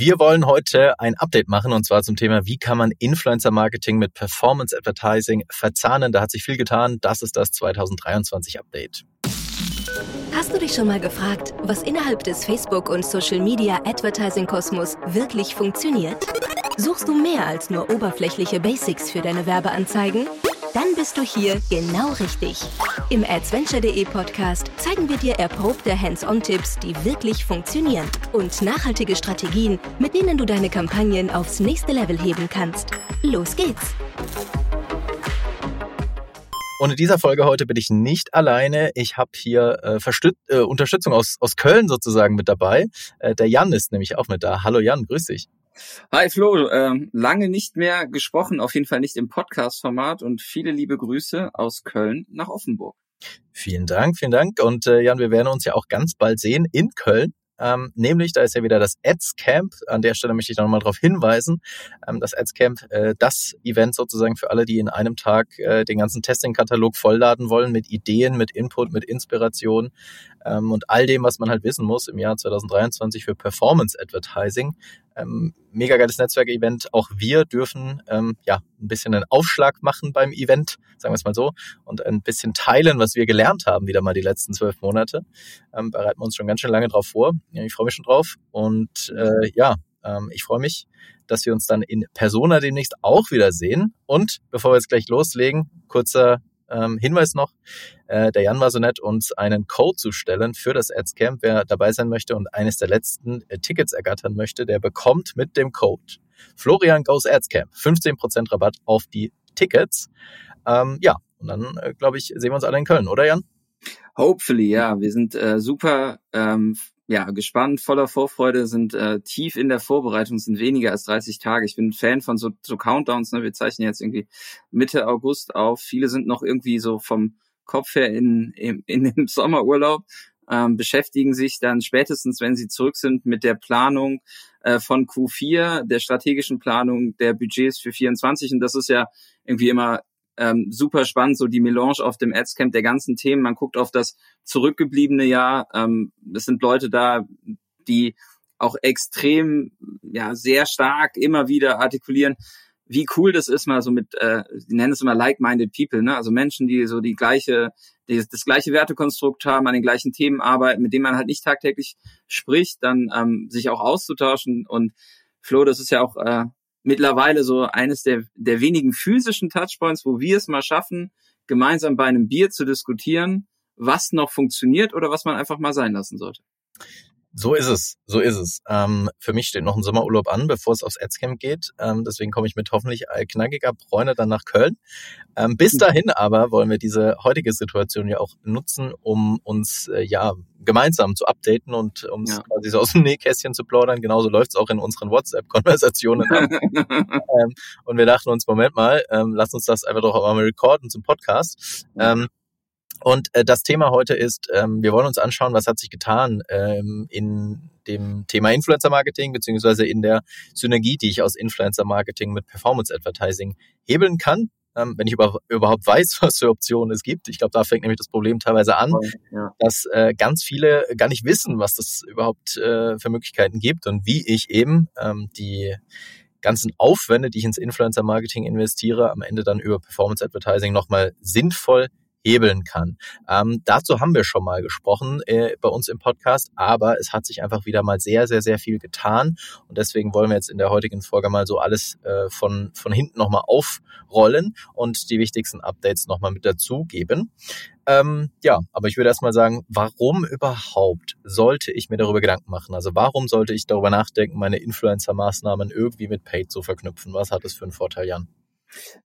Wir wollen heute ein Update machen und zwar zum Thema, wie kann man Influencer Marketing mit Performance Advertising verzahnen. Da hat sich viel getan. Das ist das 2023 Update. Hast du dich schon mal gefragt, was innerhalb des Facebook- und Social-Media Advertising-Kosmos wirklich funktioniert? Suchst du mehr als nur oberflächliche Basics für deine Werbeanzeigen? Dann bist du hier genau richtig. Im Adventure.de Podcast zeigen wir dir erprobte Hands-on-Tipps, die wirklich funktionieren und nachhaltige Strategien, mit denen du deine Kampagnen aufs nächste Level heben kannst. Los geht's! Und in dieser Folge heute bin ich nicht alleine. Ich habe hier äh, äh, Unterstützung aus, aus Köln sozusagen mit dabei. Äh, der Jan ist nämlich auch mit da. Hallo Jan, grüß dich. Hi Flo, ähm, lange nicht mehr gesprochen, auf jeden Fall nicht im Podcast-Format und viele liebe Grüße aus Köln nach Offenburg. Vielen Dank, vielen Dank. Und äh, Jan, wir werden uns ja auch ganz bald sehen in Köln. Ähm, nämlich, da ist ja wieder das Ads Camp. An der Stelle möchte ich noch mal darauf hinweisen. Ähm, das Ads Camp, äh, das Event sozusagen für alle, die in einem Tag äh, den ganzen Testing-Katalog vollladen wollen mit Ideen, mit Input, mit Inspiration ähm, und all dem, was man halt wissen muss im Jahr 2023 für Performance Advertising. Ähm, mega geiles Netzwerkevent. Auch wir dürfen ähm, ja ein bisschen einen Aufschlag machen beim Event, sagen wir es mal so, und ein bisschen teilen, was wir gelernt haben, wieder mal die letzten zwölf Monate. Ähm, bereiten wir uns schon ganz schön lange drauf vor. Ja, ich freue mich schon drauf. Und äh, ja, ähm, ich freue mich, dass wir uns dann in Persona demnächst auch wieder sehen. Und bevor wir jetzt gleich loslegen, kurzer ähm, Hinweis noch, äh, der Jan war so nett, uns einen Code zu stellen für das Adscamp. Wer dabei sein möchte und eines der letzten äh, Tickets ergattern möchte, der bekommt mit dem Code Florian Goes Adscamp 15% Rabatt auf die Tickets. Ähm, ja, und dann, äh, glaube ich, sehen wir uns alle in Köln, oder Jan? Hopefully, ja. Wir sind äh, super ähm, ja, gespannt, voller Vorfreude, sind äh, tief in der Vorbereitung, sind weniger als 30 Tage. Ich bin Fan von so, so Countdowns. Ne? Wir zeichnen jetzt irgendwie Mitte August auf. Viele sind noch irgendwie so vom Kopf her in, in, in dem Sommerurlaub, ähm, beschäftigen sich dann spätestens, wenn sie zurück sind, mit der Planung äh, von Q4, der strategischen Planung der Budgets für 24. Und das ist ja irgendwie immer ähm, super spannend, so die Melange auf dem Adscamp der ganzen Themen. Man guckt auf das zurückgebliebene Jahr. Ähm, es sind Leute da, die auch extrem, ja, sehr stark immer wieder artikulieren, wie cool das ist, mal so mit, äh, die nennen es immer like-minded people, ne? Also Menschen, die so die gleiche, die das gleiche Wertekonstrukt haben, an den gleichen Themen arbeiten, mit denen man halt nicht tagtäglich spricht, dann ähm, sich auch auszutauschen. Und Flo, das ist ja auch äh, mittlerweile so eines der, der wenigen physischen Touchpoints, wo wir es mal schaffen, gemeinsam bei einem Bier zu diskutieren, was noch funktioniert oder was man einfach mal sein lassen sollte. So ist es, so ist es. Ähm, für mich steht noch ein Sommerurlaub an, bevor es aufs Adscamp geht. Ähm, deswegen komme ich mit hoffentlich knackiger Bräune dann nach Köln. Ähm, bis dahin aber wollen wir diese heutige Situation ja auch nutzen, um uns äh, ja gemeinsam zu updaten und um es ja. quasi so aus dem Nähkästchen zu plaudern. Genauso läuft es auch in unseren WhatsApp-Konversationen. ähm, und wir dachten uns, Moment mal, ähm, lass uns das einfach doch auch mal recorden zum Podcast. Ähm, und äh, das Thema heute ist, ähm, wir wollen uns anschauen, was hat sich getan ähm, in dem Thema Influencer Marketing beziehungsweise in der Synergie, die ich aus Influencer Marketing mit Performance Advertising hebeln kann. Ähm, wenn ich über, überhaupt weiß, was für Optionen es gibt. Ich glaube, da fängt nämlich das Problem teilweise an, ja. dass äh, ganz viele gar nicht wissen, was das überhaupt äh, für Möglichkeiten gibt und wie ich eben ähm, die ganzen Aufwände, die ich ins Influencer Marketing investiere, am Ende dann über Performance Advertising nochmal sinnvoll hebeln kann. Ähm, dazu haben wir schon mal gesprochen äh, bei uns im Podcast, aber es hat sich einfach wieder mal sehr, sehr, sehr viel getan und deswegen wollen wir jetzt in der heutigen Folge mal so alles äh, von, von hinten nochmal aufrollen und die wichtigsten Updates nochmal mit dazugeben. Ähm, ja, aber ich würde erstmal sagen, warum überhaupt sollte ich mir darüber Gedanken machen? Also warum sollte ich darüber nachdenken, meine Influencer-Maßnahmen irgendwie mit Paid zu verknüpfen? Was hat es für einen Vorteil, Jan?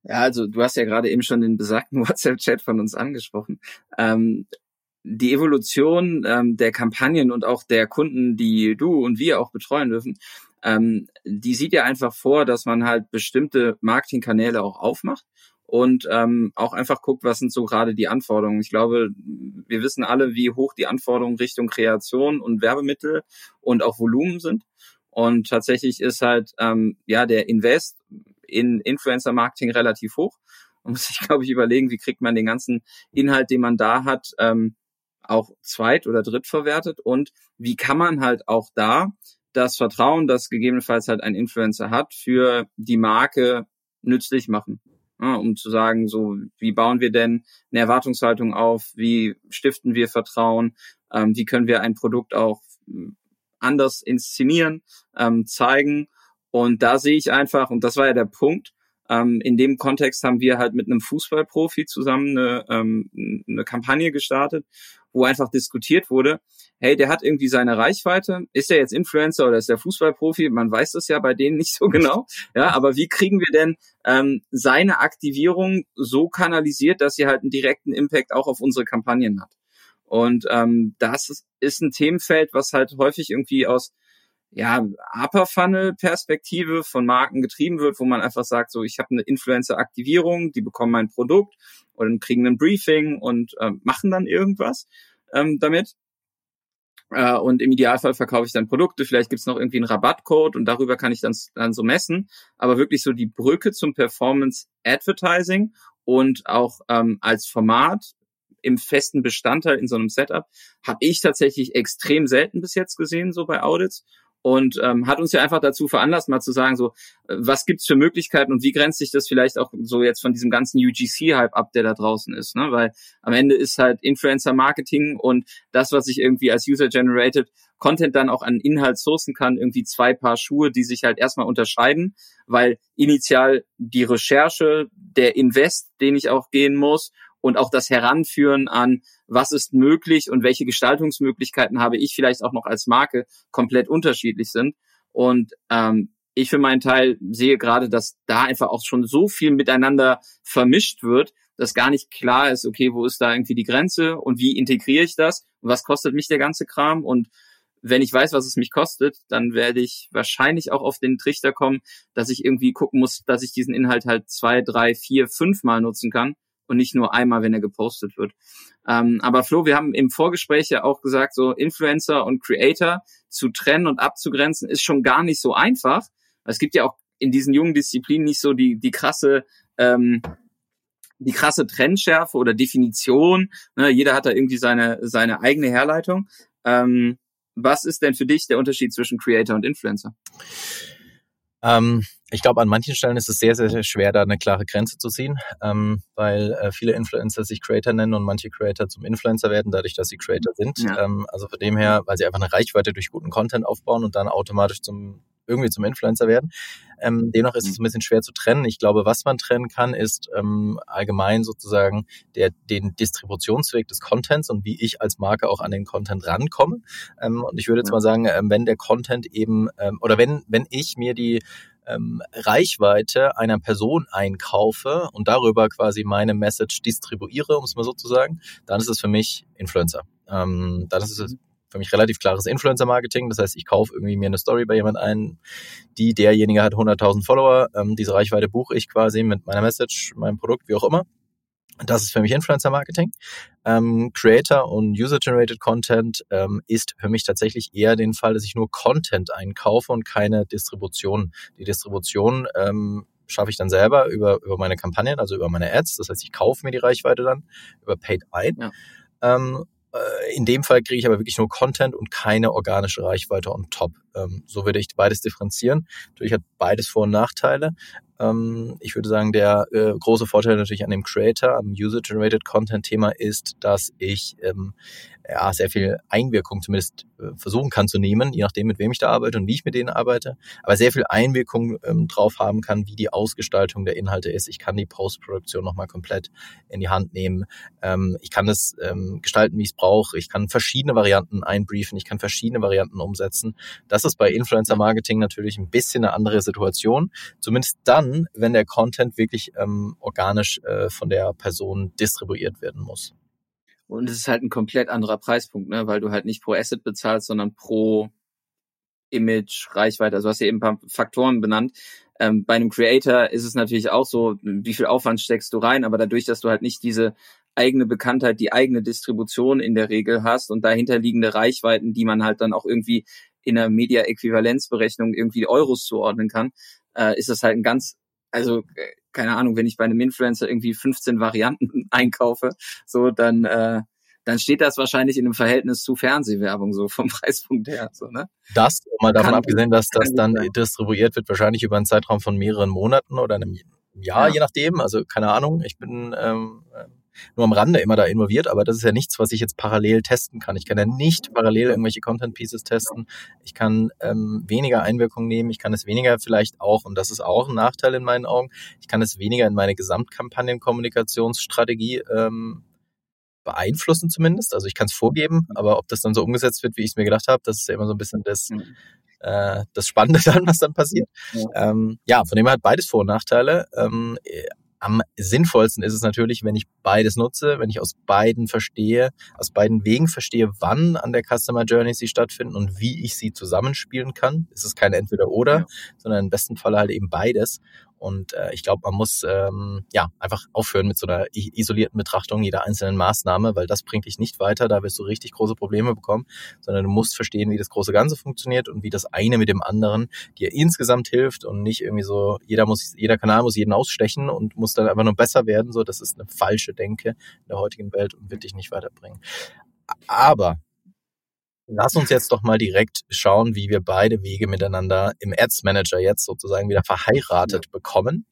Ja, also du hast ja gerade eben schon den besagten WhatsApp-Chat von uns angesprochen. Ähm, die Evolution ähm, der Kampagnen und auch der Kunden, die du und wir auch betreuen dürfen, ähm, die sieht ja einfach vor, dass man halt bestimmte Marketingkanäle auch aufmacht und ähm, auch einfach guckt, was sind so gerade die Anforderungen. Ich glaube, wir wissen alle, wie hoch die Anforderungen Richtung Kreation und Werbemittel und auch Volumen sind. Und tatsächlich ist halt ähm, ja der Invest in Influencer-Marketing relativ hoch. Man muss sich, glaube ich, überlegen, wie kriegt man den ganzen Inhalt, den man da hat, ähm, auch zweit- oder drittverwertet und wie kann man halt auch da das Vertrauen, das gegebenenfalls halt ein Influencer hat, für die Marke nützlich machen. Ja, um zu sagen, so, wie bauen wir denn eine Erwartungshaltung auf? Wie stiften wir Vertrauen? Ähm, wie können wir ein Produkt auch hm, anders inszenieren, ähm, zeigen? Und da sehe ich einfach, und das war ja der Punkt, ähm, in dem Kontext haben wir halt mit einem Fußballprofi zusammen eine, ähm, eine Kampagne gestartet, wo einfach diskutiert wurde, hey, der hat irgendwie seine Reichweite, ist er jetzt Influencer oder ist er Fußballprofi? Man weiß das ja bei denen nicht so genau. Ja, aber wie kriegen wir denn ähm, seine Aktivierung so kanalisiert, dass sie halt einen direkten Impact auch auf unsere Kampagnen hat? Und ähm, das ist, ist ein Themenfeld, was halt häufig irgendwie aus ja, Upper Funnel Perspektive von Marken getrieben wird, wo man einfach sagt, so ich habe eine Influencer Aktivierung, die bekommen mein Produkt und kriegen ein Briefing und äh, machen dann irgendwas ähm, damit. Äh, und im Idealfall verkaufe ich dann Produkte, vielleicht gibt's noch irgendwie einen Rabattcode und darüber kann ich dann, dann so messen. Aber wirklich so die Brücke zum Performance Advertising und auch ähm, als Format im festen Bestandteil in so einem Setup habe ich tatsächlich extrem selten bis jetzt gesehen, so bei Audits und ähm, hat uns ja einfach dazu veranlasst, mal zu sagen, so, äh, was gibt's für Möglichkeiten und wie grenzt sich das vielleicht auch so jetzt von diesem ganzen UGC-Hype ab, der da draußen ist, ne? Weil am Ende ist halt Influencer-Marketing und das, was ich irgendwie als User-Generated Content dann auch an Inhalt sourcen kann, irgendwie zwei Paar Schuhe, die sich halt erstmal unterscheiden, weil initial die Recherche, der Invest, den ich auch gehen muss und auch das Heranführen an, was ist möglich und welche Gestaltungsmöglichkeiten habe ich vielleicht auch noch als Marke komplett unterschiedlich sind. Und ähm, ich für meinen Teil sehe gerade, dass da einfach auch schon so viel miteinander vermischt wird, dass gar nicht klar ist, okay, wo ist da irgendwie die Grenze und wie integriere ich das und was kostet mich der ganze Kram und wenn ich weiß, was es mich kostet, dann werde ich wahrscheinlich auch auf den Trichter kommen, dass ich irgendwie gucken muss, dass ich diesen Inhalt halt zwei, drei, vier, fünf Mal nutzen kann und nicht nur einmal, wenn er gepostet wird. Ähm, aber Flo, wir haben im Vorgespräch ja auch gesagt, so Influencer und Creator zu trennen und abzugrenzen ist schon gar nicht so einfach. Es gibt ja auch in diesen jungen Disziplinen nicht so die, die krasse, ähm, die krasse Trennschärfe oder Definition. Ne, jeder hat da irgendwie seine, seine eigene Herleitung. Ähm, was ist denn für dich der Unterschied zwischen Creator und Influencer? Ähm, ich glaube, an manchen Stellen ist es sehr, sehr, sehr schwer, da eine klare Grenze zu ziehen, ähm, weil äh, viele Influencer sich Creator nennen und manche Creator zum Influencer werden, dadurch, dass sie Creator sind. Ja. Ähm, also von dem her, weil sie einfach eine Reichweite durch guten Content aufbauen und dann automatisch zum irgendwie zum Influencer werden. Ähm, dennoch ist es mhm. ein bisschen schwer zu trennen. Ich glaube, was man trennen kann, ist ähm, allgemein sozusagen der, den Distributionsweg des Contents und wie ich als Marke auch an den Content rankomme. Ähm, und ich würde jetzt mal sagen, ähm, wenn der Content eben ähm, oder wenn wenn ich mir die ähm, Reichweite einer Person einkaufe und darüber quasi meine Message distribuiere, um es mal so zu sagen, dann ist es für mich Influencer. Ähm, dann ist es mhm für mich relativ klares Influencer-Marketing. Das heißt, ich kaufe irgendwie mir eine Story bei jemand ein, die derjenige hat 100.000 Follower. Ähm, diese Reichweite buche ich quasi mit meiner Message, meinem Produkt, wie auch immer. Das ist für mich Influencer-Marketing. Ähm, Creator und User-Generated Content ähm, ist für mich tatsächlich eher den Fall, dass ich nur Content einkaufe und keine Distribution. Die Distribution ähm, schaffe ich dann selber über, über meine Kampagnen, also über meine Ads. Das heißt, ich kaufe mir die Reichweite dann über Paid ein. Ja. Ähm, äh, in dem Fall kriege ich aber wirklich nur Content und keine organische Reichweite on top. Ähm, so würde ich beides differenzieren. Natürlich hat beides Vor- und Nachteile. Ähm, ich würde sagen, der äh, große Vorteil natürlich an dem Creator, am User-Generated Content-Thema ist, dass ich ähm, ja, sehr viel Einwirkung zumindest äh, versuchen kann zu nehmen, je nachdem, mit wem ich da arbeite und wie ich mit denen arbeite, aber sehr viel Einwirkung ähm, drauf haben kann, wie die Ausgestaltung der Inhalte ist. Ich kann die Postproduktion nochmal komplett in die Hand nehmen. Ähm, ich kann es ähm, gestalten, wie ich es brauche. Ich kann verschiedene Varianten einbriefen. Ich kann verschiedene Varianten umsetzen. Das ist bei Influencer-Marketing natürlich ein bisschen eine andere Situation. Zumindest dann, wenn der Content wirklich ähm, organisch äh, von der Person distribuiert werden muss. Und es ist halt ein komplett anderer Preispunkt, ne? weil du halt nicht pro Asset bezahlst, sondern pro Image, Reichweite. Also du hast ja eben ein paar Faktoren benannt. Ähm, bei einem Creator ist es natürlich auch so, wie viel Aufwand steckst du rein, aber dadurch, dass du halt nicht diese eigene Bekanntheit, die eigene Distribution in der Regel hast und dahinterliegende Reichweiten, die man halt dann auch irgendwie in einer Media-Äquivalenzberechnung irgendwie Euros zuordnen kann, äh, ist das halt ein ganz, also äh, keine Ahnung, wenn ich bei einem Influencer irgendwie 15 Varianten einkaufe, so dann äh, dann steht das wahrscheinlich in einem Verhältnis zu Fernsehwerbung, so vom Preispunkt her. So, ne? Das, mal davon kann, abgesehen, dass das dann sein. distribuiert wird, wahrscheinlich über einen Zeitraum von mehreren Monaten oder einem Jahr, ja. je nachdem. Also keine Ahnung, ich bin ähm, nur am Rande immer da involviert, aber das ist ja nichts, was ich jetzt parallel testen kann. Ich kann ja nicht parallel irgendwelche Content Pieces testen. Ich kann ähm, weniger Einwirkung nehmen. Ich kann es weniger vielleicht auch, und das ist auch ein Nachteil in meinen Augen, ich kann es weniger in meine Gesamtkampagnenkommunikationsstrategie ähm, beeinflussen zumindest. Also ich kann es vorgeben, aber ob das dann so umgesetzt wird, wie ich es mir gedacht habe, das ist ja immer so ein bisschen das, mhm. äh, das Spannende dann, was dann passiert. Ja, ähm, ja von dem her hat beides Vor- und Nachteile. Ähm, am sinnvollsten ist es natürlich, wenn ich beides nutze, wenn ich aus beiden verstehe, aus beiden Wegen verstehe, wann an der Customer Journey sie stattfinden und wie ich sie zusammenspielen kann. Es ist kein Entweder-Oder, ja. sondern im besten Fall halt eben beides. Und äh, ich glaube, man muss ähm, ja einfach aufhören mit so einer isolierten Betrachtung jeder einzelnen Maßnahme, weil das bringt dich nicht weiter, da wirst du richtig große Probleme bekommen, sondern du musst verstehen, wie das große Ganze funktioniert und wie das eine mit dem anderen dir insgesamt hilft und nicht irgendwie so, jeder muss, jeder Kanal muss jeden ausstechen und muss dann einfach nur besser werden. So, das ist eine falsche Denke in der heutigen Welt und wird dich nicht weiterbringen. Aber Lass uns jetzt doch mal direkt schauen, wie wir beide Wege miteinander im Ads Manager jetzt sozusagen wieder verheiratet ja. bekommen.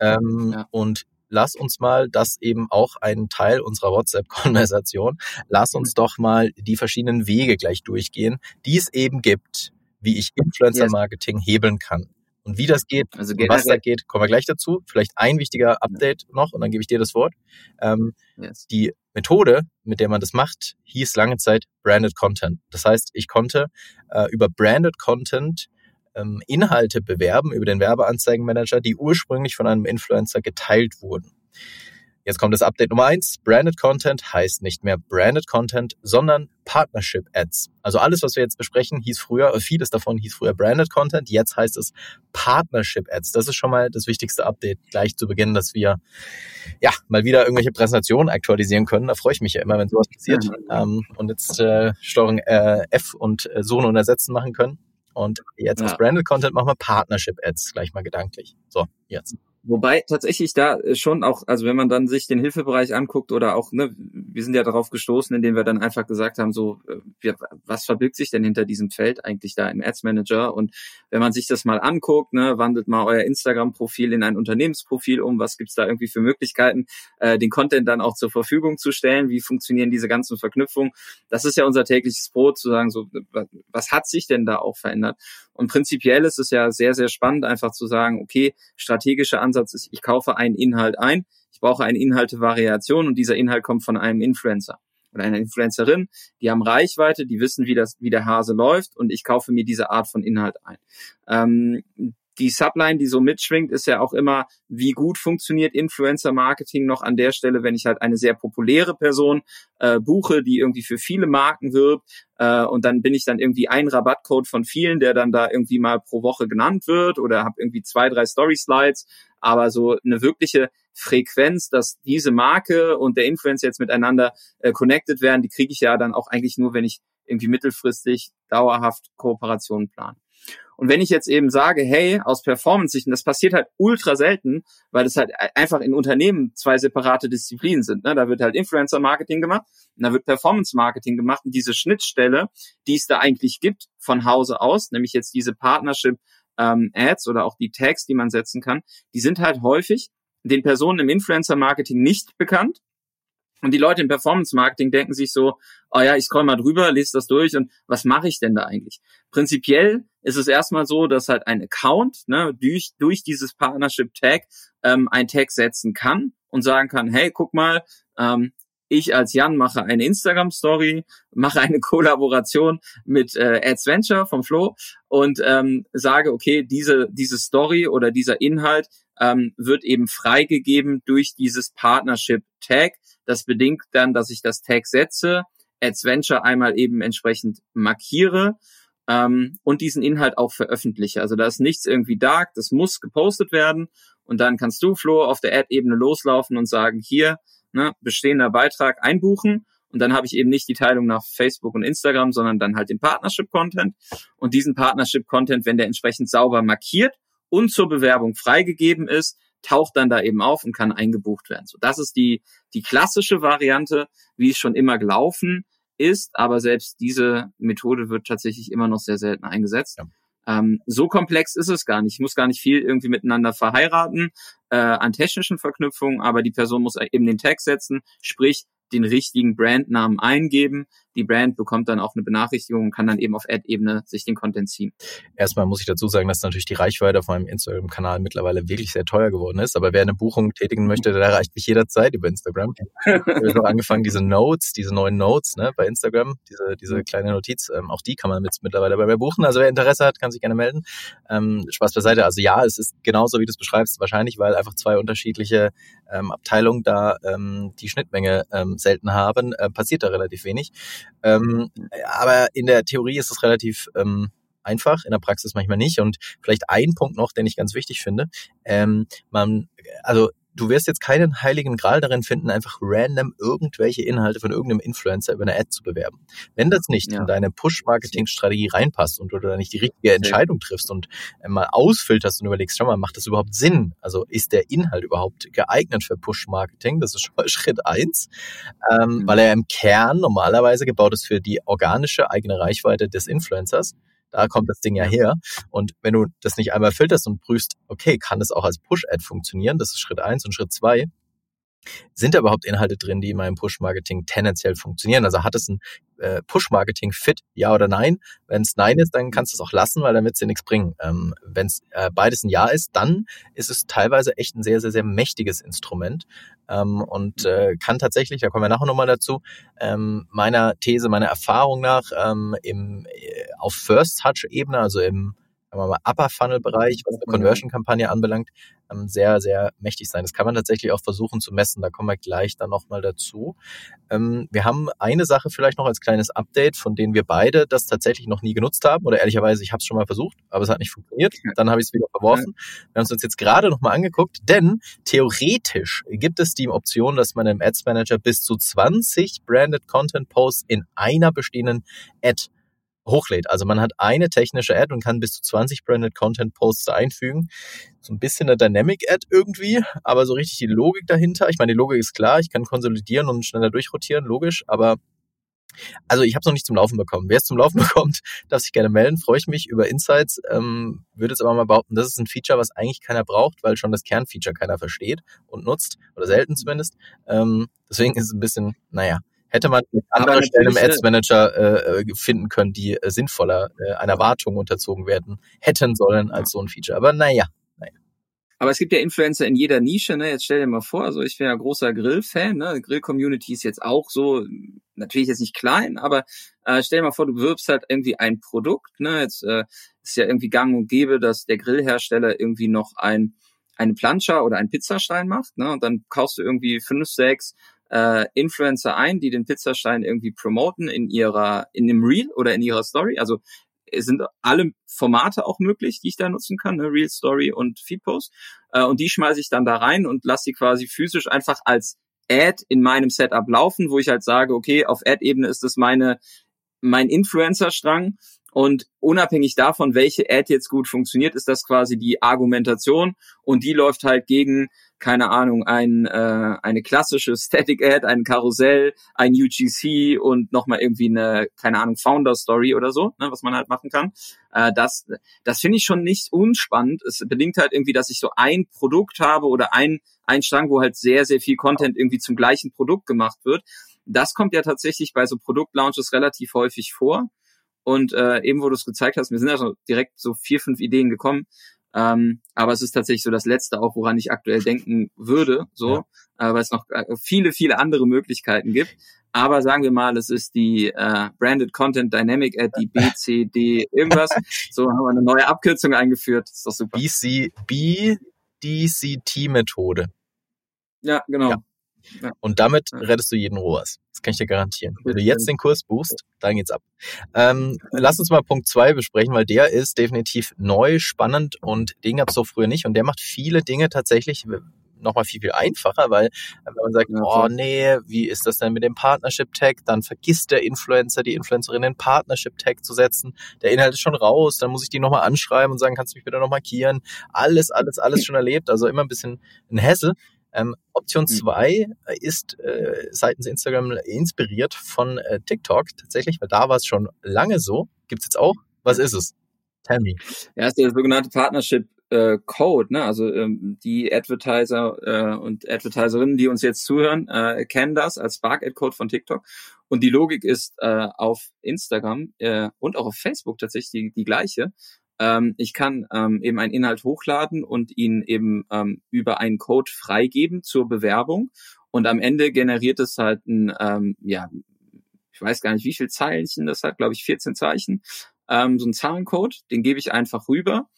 Ähm, ja. Und lass uns mal, das eben auch ein Teil unserer WhatsApp-Konversation, lass uns doch mal die verschiedenen Wege gleich durchgehen, die es eben gibt, wie ich Influencer-Marketing hebeln kann. Und wie das geht, also was da geht, kommen wir gleich dazu. Vielleicht ein wichtiger Update noch und dann gebe ich dir das Wort. Ähm, yes. Die Methode, mit der man das macht, hieß lange Zeit Branded Content. Das heißt, ich konnte äh, über Branded Content ähm, Inhalte bewerben über den Werbeanzeigenmanager, die ursprünglich von einem Influencer geteilt wurden. Jetzt kommt das Update Nummer eins. Branded Content heißt nicht mehr Branded Content, sondern Partnership Ads. Also alles, was wir jetzt besprechen, hieß früher, äh, vieles davon hieß früher Branded Content. Jetzt heißt es Partnership Ads. Das ist schon mal das wichtigste Update gleich zu Beginn, dass wir ja mal wieder irgendwelche Präsentationen aktualisieren können. Da freue ich mich ja immer, wenn sowas passiert. Mhm. Ähm, und jetzt äh, Steuerung äh, F und äh, Sohn und Ersetzen machen können. Und jetzt ja. als Branded Content machen wir Partnership Ads gleich mal gedanklich. So, jetzt. Wobei tatsächlich da äh, schon auch, also wenn man dann sich den Hilfebereich anguckt oder auch, ne, wir sind ja darauf gestoßen, indem wir dann einfach gesagt haben, so, äh, wir, was verbirgt sich denn hinter diesem Feld eigentlich da im Ads Manager? Und wenn man sich das mal anguckt, ne, wandelt mal euer Instagram-Profil in ein Unternehmensprofil um, was gibt's da irgendwie für Möglichkeiten, äh, den Content dann auch zur Verfügung zu stellen? Wie funktionieren diese ganzen Verknüpfungen? Das ist ja unser tägliches Brot, zu sagen, so, was hat sich denn da auch verändert? Und prinzipiell ist es ja sehr, sehr spannend, einfach zu sagen, okay, strategischer Ansatz ist, ich kaufe einen Inhalt ein, ich brauche eine Inhaltevariation und dieser Inhalt kommt von einem Influencer oder einer Influencerin, die haben Reichweite, die wissen, wie das, wie der Hase läuft und ich kaufe mir diese Art von Inhalt ein. Ähm, die Subline, die so mitschwingt, ist ja auch immer, wie gut funktioniert Influencer-Marketing noch an der Stelle, wenn ich halt eine sehr populäre Person äh, buche, die irgendwie für viele Marken wirbt äh, und dann bin ich dann irgendwie ein Rabattcode von vielen, der dann da irgendwie mal pro Woche genannt wird oder habe irgendwie zwei, drei Story-Slides, aber so eine wirkliche Frequenz, dass diese Marke und der Influencer jetzt miteinander äh, connected werden, die kriege ich ja dann auch eigentlich nur, wenn ich irgendwie mittelfristig dauerhaft Kooperationen plane. Und wenn ich jetzt eben sage, hey, aus Performance-Sicht, und das passiert halt ultra selten, weil es halt einfach in Unternehmen zwei separate Disziplinen sind. Ne? Da wird halt Influencer-Marketing gemacht und da wird Performance-Marketing gemacht. Und diese Schnittstelle, die es da eigentlich gibt von Hause aus, nämlich jetzt diese Partnership ähm, oder auch die Tags, die man setzen kann, die sind halt häufig den Personen im Influencer-Marketing nicht bekannt und die Leute im Performance-Marketing denken sich so, oh ja, ich scroll mal drüber, lese das durch und was mache ich denn da eigentlich? Prinzipiell ist es erstmal so, dass halt ein Account ne, durch, durch dieses Partnership-Tag ähm, ein Tag setzen kann und sagen kann, hey, guck mal, ähm, ich als Jan mache eine Instagram-Story, mache eine Kollaboration mit äh, Adventure vom Flo und ähm, sage, okay, diese, diese Story oder dieser Inhalt ähm, wird eben freigegeben durch dieses Partnership-Tag das bedingt dann, dass ich das Tag setze, Adventure einmal eben entsprechend markiere ähm, und diesen Inhalt auch veröffentliche. Also da ist nichts irgendwie dark, das muss gepostet werden. Und dann kannst du, Flo, auf der Ad-Ebene loslaufen und sagen, hier, ne, bestehender Beitrag einbuchen. Und dann habe ich eben nicht die Teilung nach Facebook und Instagram, sondern dann halt den Partnership-Content. Und diesen Partnership-Content, wenn der entsprechend sauber markiert und zur Bewerbung freigegeben ist, taucht dann da eben auf und kann eingebucht werden. So, das ist die, die klassische Variante, wie es schon immer gelaufen ist, aber selbst diese Methode wird tatsächlich immer noch sehr selten eingesetzt. Ja. Ähm, so komplex ist es gar nicht. Ich muss gar nicht viel irgendwie miteinander verheiraten äh, an technischen Verknüpfungen, aber die Person muss eben den Tag setzen, sprich den richtigen Brandnamen eingeben. Die Brand bekommt dann auch eine Benachrichtigung und kann dann eben auf Ad-Ebene sich den Content ziehen. Erstmal muss ich dazu sagen, dass natürlich die Reichweite auf meinem Instagram-Kanal mittlerweile wirklich sehr teuer geworden ist. Aber wer eine Buchung tätigen möchte, der erreicht mich jederzeit über Instagram. ich habe angefangen, diese Notes, diese neuen Notes ne, bei Instagram, diese, diese kleine Notiz, ähm, auch die kann man jetzt mittlerweile bei mir buchen. Also wer Interesse hat, kann sich gerne melden. Ähm, Spaß beiseite. Also ja, es ist genauso, wie du es beschreibst, wahrscheinlich, weil einfach zwei unterschiedliche ähm, Abteilungen da ähm, die Schnittmenge ähm, selten haben, äh, passiert da relativ wenig. Ähm, aber in der Theorie ist es relativ ähm, einfach, in der Praxis manchmal nicht. Und vielleicht ein Punkt noch, den ich ganz wichtig finde. Ähm, man, also du wirst jetzt keinen heiligen Gral darin finden, einfach random irgendwelche Inhalte von irgendeinem Influencer über eine Ad zu bewerben. Wenn das nicht ja. in deine Push-Marketing-Strategie reinpasst und du da nicht die richtige Entscheidung triffst und äh, mal ausfilterst und überlegst, schau mal, macht das überhaupt Sinn? Also ist der Inhalt überhaupt geeignet für Push-Marketing? Das ist schon mal Schritt eins, ähm, mhm. weil er im Kern normalerweise gebaut ist für die organische eigene Reichweite des Influencers. Da kommt das Ding ja her. Und wenn du das nicht einmal filterst und prüfst, okay, kann das auch als Push-Ad funktionieren? Das ist Schritt eins und Schritt zwei sind da überhaupt Inhalte drin, die in meinem Push-Marketing tendenziell funktionieren? Also hat es ein äh, Push-Marketing-Fit, ja oder nein? Wenn es nein ist, dann kannst du es auch lassen, weil dann wird es dir nichts bringen. Ähm, Wenn es äh, beides ein Ja ist, dann ist es teilweise echt ein sehr, sehr, sehr mächtiges Instrument ähm, und äh, kann tatsächlich, da kommen wir nachher nochmal dazu, ähm, meiner These, meiner Erfahrung nach ähm, im, äh, auf First-Touch-Ebene, also im sagen wir mal, Upper-Funnel-Bereich, was die Conversion-Kampagne anbelangt, ähm, sehr, sehr mächtig sein. Das kann man tatsächlich auch versuchen zu messen. Da kommen wir gleich dann nochmal dazu. Ähm, wir haben eine Sache vielleicht noch als kleines Update, von denen wir beide das tatsächlich noch nie genutzt haben. Oder ehrlicherweise, ich habe es schon mal versucht, aber es hat nicht funktioniert. Dann habe ich es wieder verworfen. Wir haben es uns jetzt gerade nochmal angeguckt, denn theoretisch gibt es die Option, dass man im Ads Manager bis zu 20 Branded Content Posts in einer bestehenden Ad hochlädt. Also man hat eine technische Ad und kann bis zu 20 Branded Content Posts einfügen. So ein bisschen eine Dynamic Ad irgendwie, aber so richtig die Logik dahinter. Ich meine, die Logik ist klar, ich kann konsolidieren und schneller durchrotieren, logisch, aber also ich habe es noch nicht zum Laufen bekommen. Wer es zum Laufen bekommt, darf sich gerne melden. Freue ich mich über Insights. Ähm, würde jetzt aber mal behaupten, das ist ein Feature, was eigentlich keiner braucht, weil schon das Kernfeature keiner versteht und nutzt oder selten zumindest. Ähm, deswegen ist es ein bisschen, naja, hätte man andere Stellen im Ads Manager äh, finden können, die äh, sinnvoller äh, einer Wartung unterzogen werden hätten sollen als so ein Feature. Aber naja, naja. Aber es gibt ja Influencer in jeder Nische, ne? Jetzt stell dir mal vor, also ich wäre ja großer Grill-Fan, ne? Grill-Community ist jetzt auch so, natürlich jetzt nicht klein, aber äh, stell dir mal vor, du wirbst halt irgendwie ein Produkt, ne? Jetzt äh, ist ja irgendwie gang und gäbe, dass der Grillhersteller irgendwie noch ein eine Plancha oder einen Pizzastein macht, ne? Und dann kaufst du irgendwie fünf, sechs äh, Influencer ein, die den Pizzastein irgendwie promoten in ihrer, in dem Reel oder in ihrer Story. Also es sind alle Formate auch möglich, die ich da nutzen kann, ne? Real Story und Feedpost. Äh, und die schmeiße ich dann da rein und lasse sie quasi physisch einfach als Ad in meinem Setup laufen, wo ich halt sage, okay, auf Ad-Ebene ist das meine mein Influencer-Strang und unabhängig davon, welche Ad jetzt gut funktioniert, ist das quasi die Argumentation und die läuft halt gegen keine Ahnung, ein, äh, eine klassische Static Ad, ein Karussell, ein UGC und nochmal irgendwie eine, keine Ahnung, Founder Story oder so, ne, was man halt machen kann. Äh, das das finde ich schon nicht unspannend. Es bedingt halt irgendwie, dass ich so ein Produkt habe oder ein, ein Strang, wo halt sehr, sehr viel Content irgendwie zum gleichen Produkt gemacht wird. Das kommt ja tatsächlich bei so Produktlaunches relativ häufig vor. Und äh, eben, wo du es gezeigt hast, mir sind ja schon direkt so vier, fünf Ideen gekommen. Ähm, aber es ist tatsächlich so das Letzte auch, woran ich aktuell denken würde, so, ja. äh, weil es noch äh, viele, viele andere Möglichkeiten gibt. Aber sagen wir mal, es ist die äh, Branded Content Dynamic Ad, die BCD irgendwas. so haben wir eine neue Abkürzung eingeführt. Ist doch super. BC, BDCT-Methode. Ja, genau. Ja. Und damit rettest du jeden ROAS. Das kann ich dir garantieren. Wenn du jetzt den Kurs buchst, dann geht's ab. Ähm, lass uns mal Punkt zwei besprechen, weil der ist definitiv neu, spannend und den gab's so früher nicht. Und der macht viele Dinge tatsächlich, nochmal viel, viel einfacher, weil wenn man sagt, ja, oh nee, wie ist das denn mit dem Partnership-Tag? Dann vergisst der Influencer, die Influencerin den Partnership-Tag zu setzen. Der Inhalt ist schon raus, dann muss ich die nochmal anschreiben und sagen, kannst du mich bitte noch markieren? Alles, alles, alles schon erlebt, also immer ein bisschen ein Hassel. Ähm, Option 2 mhm. ist äh, seitens Instagram inspiriert von äh, TikTok tatsächlich, weil da war es schon lange so. Gibt's jetzt auch? Was ist es? Tell me. Ja, ist der sogenannte Partnership äh, Code, ne? Also ähm, die Advertiser äh, und Advertiserinnen, die uns jetzt zuhören, äh, kennen das als Spark Ad Code von TikTok. Und die Logik ist äh, auf Instagram äh, und auch auf Facebook tatsächlich die, die gleiche. Ähm, ich kann ähm, eben einen Inhalt hochladen und ihn eben ähm, über einen Code freigeben zur Bewerbung. Und am Ende generiert es halt ein, ähm, ja, ich weiß gar nicht, wie viel Zeichen das hat, glaube ich 14 Zeichen, ähm, so ein Zahlencode, den gebe ich einfach rüber.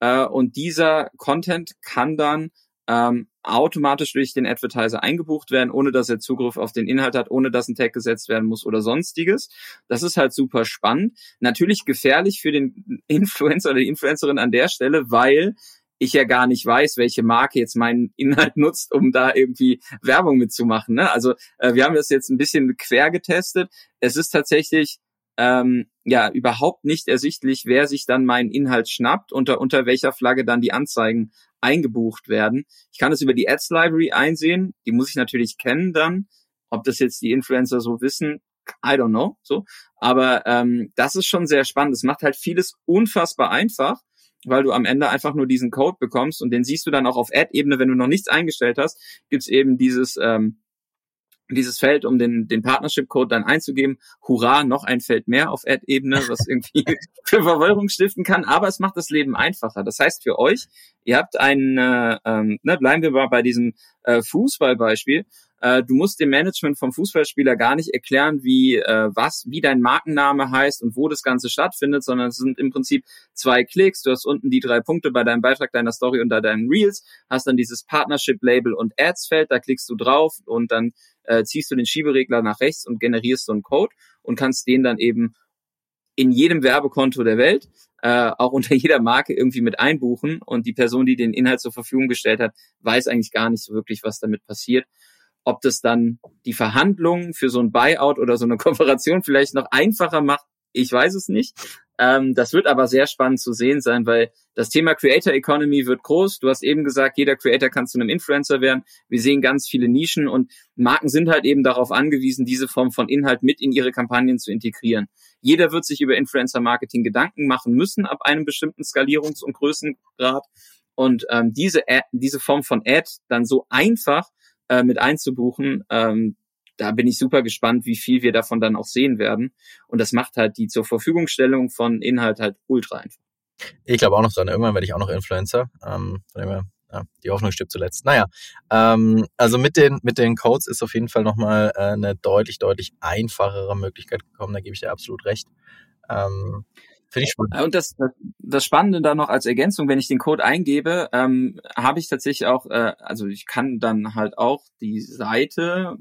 Äh, und dieser Content kann dann ähm, automatisch durch den Advertiser eingebucht werden, ohne dass er Zugriff auf den Inhalt hat, ohne dass ein Tag gesetzt werden muss oder sonstiges. Das ist halt super spannend. Natürlich gefährlich für den Influencer oder die Influencerin an der Stelle, weil ich ja gar nicht weiß, welche Marke jetzt meinen Inhalt nutzt, um da irgendwie Werbung mitzumachen. Ne? Also äh, wir haben das jetzt ein bisschen quer getestet. Es ist tatsächlich ähm, ja überhaupt nicht ersichtlich, wer sich dann meinen Inhalt schnappt, unter unter welcher Flagge dann die Anzeigen eingebucht werden. Ich kann es über die Ads Library einsehen, die muss ich natürlich kennen dann. Ob das jetzt die Influencer so wissen, I don't know. So, aber ähm, das ist schon sehr spannend. Es macht halt vieles unfassbar einfach, weil du am Ende einfach nur diesen Code bekommst und den siehst du dann auch auf Ad-Ebene, wenn du noch nichts eingestellt hast, gibt's eben dieses ähm, dieses Feld, um den, den Partnership-Code dann einzugeben. Hurra, noch ein Feld mehr auf Ad-Ebene, was irgendwie für Verwirrung stiften kann, aber es macht das Leben einfacher. Das heißt für euch, ihr habt einen, äh, ähm, ne, bleiben wir mal bei diesem äh, Fußballbeispiel, äh, du musst dem Management vom Fußballspieler gar nicht erklären, wie äh, was, wie dein Markenname heißt und wo das Ganze stattfindet, sondern es sind im Prinzip zwei Klicks. Du hast unten die drei Punkte bei deinem Beitrag, deiner Story und deinen Reels, hast dann dieses Partnership-Label und Ads-Feld, da klickst du drauf und dann äh, ziehst du den Schieberegler nach rechts und generierst so einen Code und kannst den dann eben in jedem Werbekonto der Welt, äh, auch unter jeder Marke irgendwie mit einbuchen und die Person, die den Inhalt zur Verfügung gestellt hat, weiß eigentlich gar nicht so wirklich, was damit passiert. Ob das dann die Verhandlungen für so ein Buyout oder so eine Kooperation vielleicht noch einfacher macht, ich weiß es nicht. Ähm, das wird aber sehr spannend zu sehen sein, weil das Thema Creator Economy wird groß. Du hast eben gesagt, jeder Creator kann zu einem Influencer werden. Wir sehen ganz viele Nischen und Marken sind halt eben darauf angewiesen, diese Form von Inhalt mit in ihre Kampagnen zu integrieren. Jeder wird sich über Influencer Marketing Gedanken machen müssen ab einem bestimmten Skalierungs- und Größengrad. Und ähm, diese, Ad, diese Form von Ad dann so einfach äh, mit einzubuchen, ähm, da bin ich super gespannt, wie viel wir davon dann auch sehen werden. Und das macht halt die zur Verfügungstellung von Inhalt halt ultra einfach. Ich glaube auch noch dran. Irgendwann werde ich auch noch Influencer. Ähm, von dem her, ja, die Hoffnung stirbt zuletzt. Naja, ähm, also mit den, mit den Codes ist auf jeden Fall nochmal äh, eine deutlich, deutlich einfachere Möglichkeit gekommen. Da gebe ich dir absolut recht. Ähm, Finde ich spannend. Und das, das Spannende da noch als Ergänzung, wenn ich den Code eingebe, ähm, habe ich tatsächlich auch, äh, also ich kann dann halt auch die Seite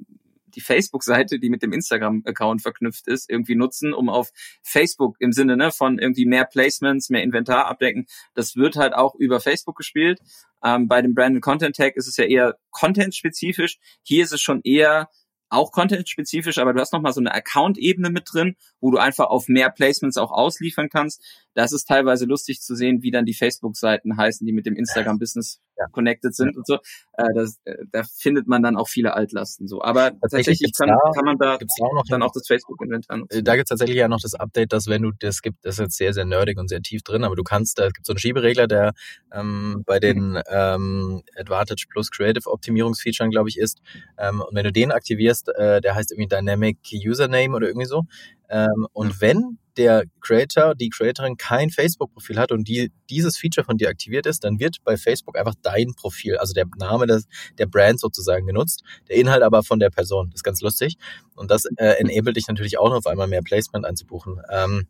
die Facebook-Seite, die mit dem Instagram-Account verknüpft ist, irgendwie nutzen, um auf Facebook im Sinne ne, von irgendwie mehr Placements, mehr Inventar abdecken. Das wird halt auch über Facebook gespielt. Ähm, bei dem Branded Content Tag ist es ja eher content-spezifisch. Hier ist es schon eher auch content-spezifisch, aber du hast nochmal so eine Account-Ebene mit drin, wo du einfach auf mehr Placements auch ausliefern kannst. Das ist teilweise lustig zu sehen, wie dann die Facebook-Seiten heißen, die mit dem Instagram-Business ja. connected sind ja. und so. Äh, das, äh, da findet man dann auch viele Altlasten so. Aber tatsächlich kann, da, kann man da, gibt's auch noch dann auch das Facebook-Inventar nutzen. Äh, da gibt's tatsächlich ja noch das Update, dass wenn du, das gibt, das ist jetzt sehr, sehr nerdig und sehr tief drin, aber du kannst, da gibt so einen Schieberegler, der ähm, bei den mhm. ähm, Advantage Plus Creative Optimierungsfeaturen, glaube ich, ist. Ähm, und wenn du den aktivierst, äh, der heißt irgendwie Dynamic Username oder irgendwie so, ähm, und mhm. wenn der Creator, die Creatorin kein Facebook-Profil hat und die, dieses Feature von dir aktiviert ist, dann wird bei Facebook einfach dein Profil, also der Name des, der Brand sozusagen genutzt, der Inhalt aber von der Person. Das ist ganz lustig. Und das äh, enabled dich natürlich auch noch auf einmal mehr Placement einzubuchen. Ähm,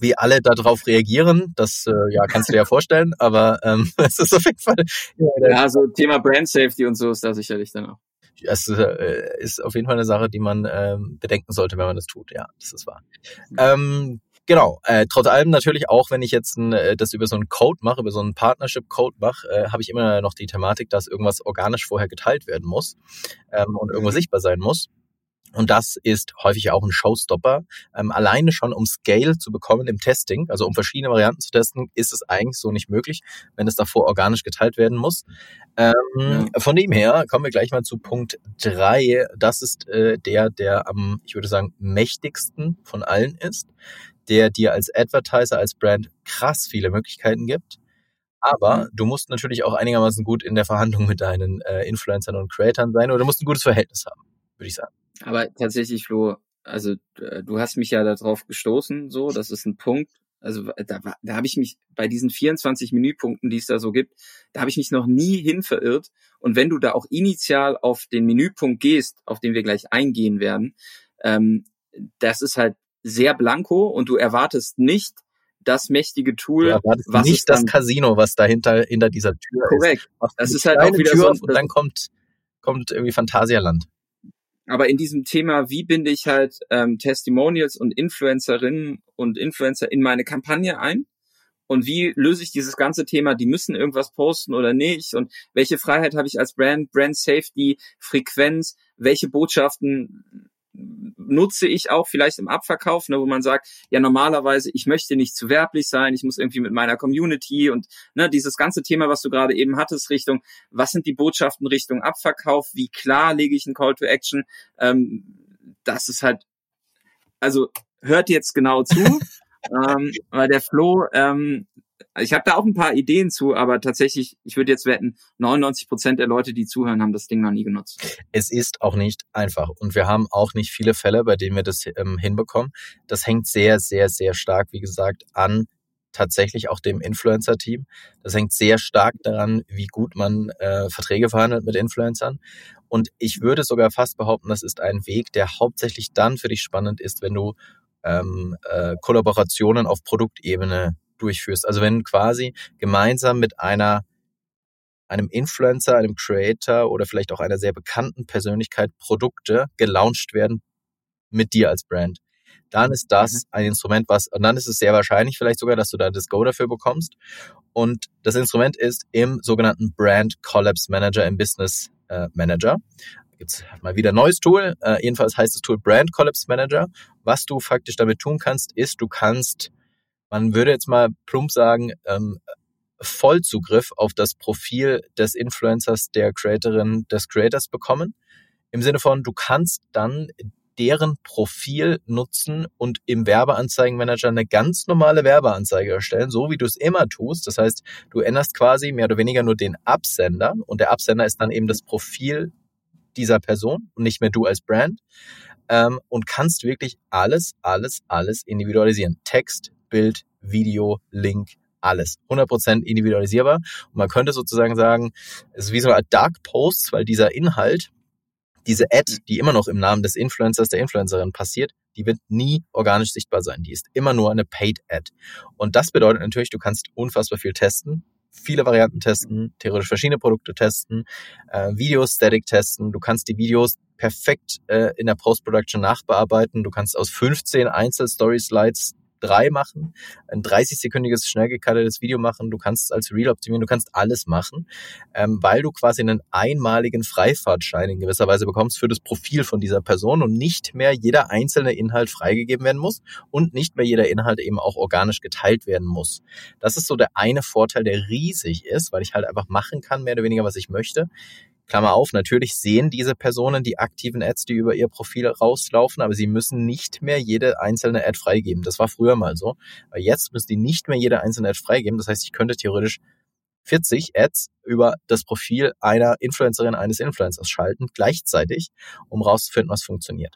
wie alle darauf reagieren, das äh, ja kannst du dir ja vorstellen, aber ähm, es ist auf jeden Fall. Ja, ja, so Thema Brand Safety und so ist da sicherlich dann auch es äh, ist auf jeden Fall eine Sache, die man ähm, bedenken sollte, wenn man das tut. Ja, das ist wahr. Ähm, Genau. Äh, trotz allem natürlich auch, wenn ich jetzt ein, äh, das über so einen Code mache, über so einen Partnership-Code mache, äh, habe ich immer noch die Thematik, dass irgendwas organisch vorher geteilt werden muss ähm, und irgendwo mhm. sichtbar sein muss. Und das ist häufig auch ein Showstopper. Ähm, alleine schon um Scale zu bekommen im Testing, also um verschiedene Varianten zu testen, ist es eigentlich so nicht möglich, wenn es davor organisch geteilt werden muss. Ähm, ja. Von dem her kommen wir gleich mal zu Punkt drei. Das ist äh, der, der am, ich würde sagen, mächtigsten von allen ist, der dir als Advertiser, als Brand krass viele Möglichkeiten gibt. Aber mhm. du musst natürlich auch einigermaßen gut in der Verhandlung mit deinen äh, Influencern und Creatern sein oder du musst ein gutes Verhältnis haben, würde ich sagen. Aber tatsächlich, Flo, also äh, du hast mich ja darauf gestoßen, so, das ist ein Punkt. Also da, da habe ich mich bei diesen 24 Menüpunkten, die es da so gibt, da habe ich mich noch nie hin verirrt. Und wenn du da auch initial auf den Menüpunkt gehst, auf den wir gleich eingehen werden, ähm, das ist halt sehr blanko und du erwartest nicht das mächtige Tool. Du erwartest was nicht das Casino, was dahinter hinter dieser Tür korrekt. ist. Korrekt. Das ist halt auch wieder Tür so. Und dann kommt kommt irgendwie Phantasialand. Aber in diesem Thema, wie binde ich halt ähm, Testimonials und Influencerinnen und Influencer in meine Kampagne ein? Und wie löse ich dieses ganze Thema, die müssen irgendwas posten oder nicht? Und welche Freiheit habe ich als Brand, Brand Safety, Frequenz, welche Botschaften nutze ich auch vielleicht im Abverkauf, ne, wo man sagt, ja normalerweise, ich möchte nicht zu werblich sein, ich muss irgendwie mit meiner Community und ne, dieses ganze Thema, was du gerade eben hattest, Richtung, was sind die Botschaften Richtung Abverkauf, wie klar lege ich einen Call to Action, ähm, das ist halt, also hört jetzt genau zu, ähm, weil der Flo, ähm, ich habe da auch ein paar Ideen zu, aber tatsächlich, ich würde jetzt wetten, 99 Prozent der Leute, die zuhören, haben das Ding noch nie genutzt. Es ist auch nicht einfach und wir haben auch nicht viele Fälle, bei denen wir das ähm, hinbekommen. Das hängt sehr, sehr, sehr stark, wie gesagt, an tatsächlich auch dem Influencer-Team. Das hängt sehr stark daran, wie gut man äh, Verträge verhandelt mit Influencern. Und ich würde sogar fast behaupten, das ist ein Weg, der hauptsächlich dann für dich spannend ist, wenn du ähm, äh, Kollaborationen auf Produktebene durchführst. Also wenn quasi gemeinsam mit einer einem Influencer, einem Creator oder vielleicht auch einer sehr bekannten Persönlichkeit Produkte gelauncht werden mit dir als Brand. Dann ist das mhm. ein Instrument, was, und dann ist es sehr wahrscheinlich vielleicht sogar, dass du da das Go dafür bekommst. Und das Instrument ist im sogenannten Brand Collapse Manager im Business äh, Manager. Gibt's mal wieder ein neues Tool. Äh, jedenfalls heißt das Tool Brand Collapse Manager. Was du faktisch damit tun kannst, ist, du kannst man würde jetzt mal plump sagen, ähm, Vollzugriff auf das Profil des Influencers, der Creatorin, des Creators bekommen. Im Sinne von, du kannst dann deren Profil nutzen und im Werbeanzeigenmanager eine ganz normale Werbeanzeige erstellen, so wie du es immer tust. Das heißt, du änderst quasi mehr oder weniger nur den Absender und der Absender ist dann eben das Profil dieser Person und nicht mehr du als Brand ähm, und kannst wirklich alles, alles, alles individualisieren. Text, Bild, Video, Link, alles. 100% individualisierbar. Und man könnte sozusagen sagen, es ist wie so eine Art Dark Posts, weil dieser Inhalt, diese Ad, die immer noch im Namen des Influencers, der Influencerin passiert, die wird nie organisch sichtbar sein. Die ist immer nur eine Paid Ad. Und das bedeutet natürlich, du kannst unfassbar viel testen, viele Varianten testen, theoretisch verschiedene Produkte testen, äh, Videos static testen. Du kannst die Videos perfekt äh, in der Post-Production nachbearbeiten. Du kannst aus 15 Einzel-Story-Slides drei machen, ein 30-sekündiges, schnell gecuttetes Video machen, du kannst als Reel optimieren, du kannst alles machen, ähm, weil du quasi einen einmaligen Freifahrtschein in gewisser Weise bekommst für das Profil von dieser Person und nicht mehr jeder einzelne Inhalt freigegeben werden muss und nicht mehr jeder Inhalt eben auch organisch geteilt werden muss. Das ist so der eine Vorteil, der riesig ist, weil ich halt einfach machen kann, mehr oder weniger, was ich möchte. Klammer auf, natürlich sehen diese Personen die aktiven Ads, die über ihr Profil rauslaufen, aber sie müssen nicht mehr jede einzelne Ad freigeben. Das war früher mal so. Aber jetzt müssen die nicht mehr jede einzelne Ad freigeben. Das heißt, ich könnte theoretisch 40 Ads über das Profil einer Influencerin, eines Influencers schalten, gleichzeitig, um rauszufinden, was funktioniert.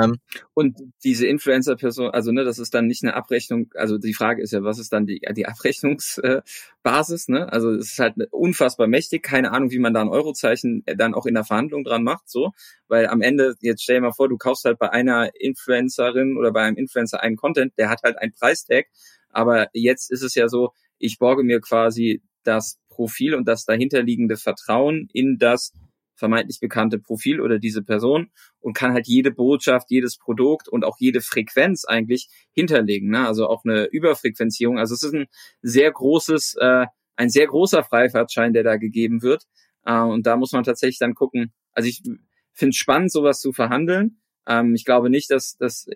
Ähm, und diese Influencer-Person, also ne, das ist dann nicht eine Abrechnung, also die Frage ist ja, was ist dann die, die Abrechnungsbasis, ne? Also es ist halt unfassbar mächtig, keine Ahnung, wie man da ein Eurozeichen dann auch in der Verhandlung dran macht, so, weil am Ende, jetzt stell dir mal vor, du kaufst halt bei einer Influencerin oder bei einem Influencer einen Content, der hat halt einen Preistag, aber jetzt ist es ja so, ich borge mir quasi das Profil und das dahinterliegende Vertrauen in das vermeintlich bekannte Profil oder diese Person und kann halt jede Botschaft, jedes Produkt und auch jede Frequenz eigentlich hinterlegen. Ne? Also auch eine Überfrequenzierung. Also es ist ein sehr großes, äh, ein sehr großer Freifahrtschein, der da gegeben wird. Äh, und da muss man tatsächlich dann gucken. Also ich finde es spannend, sowas zu verhandeln. Ähm, ich glaube nicht, dass das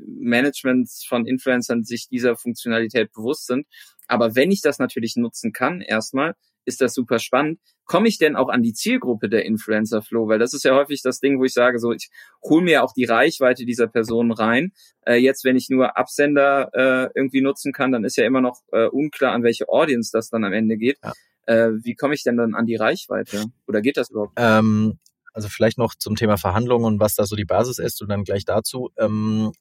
Managements von Influencern sich dieser Funktionalität bewusst sind. Aber wenn ich das natürlich nutzen kann, erstmal, ist das super spannend. Komme ich denn auch an die Zielgruppe der Influencer Flow? Weil das ist ja häufig das Ding, wo ich sage, so ich hole mir auch die Reichweite dieser Personen rein. Äh, jetzt, wenn ich nur Absender äh, irgendwie nutzen kann, dann ist ja immer noch äh, unklar, an welche Audience das dann am Ende geht. Ja. Äh, wie komme ich denn dann an die Reichweite? Oder geht das überhaupt? Ähm, also vielleicht noch zum Thema Verhandlungen und was da so die Basis ist und dann gleich dazu. Ähm,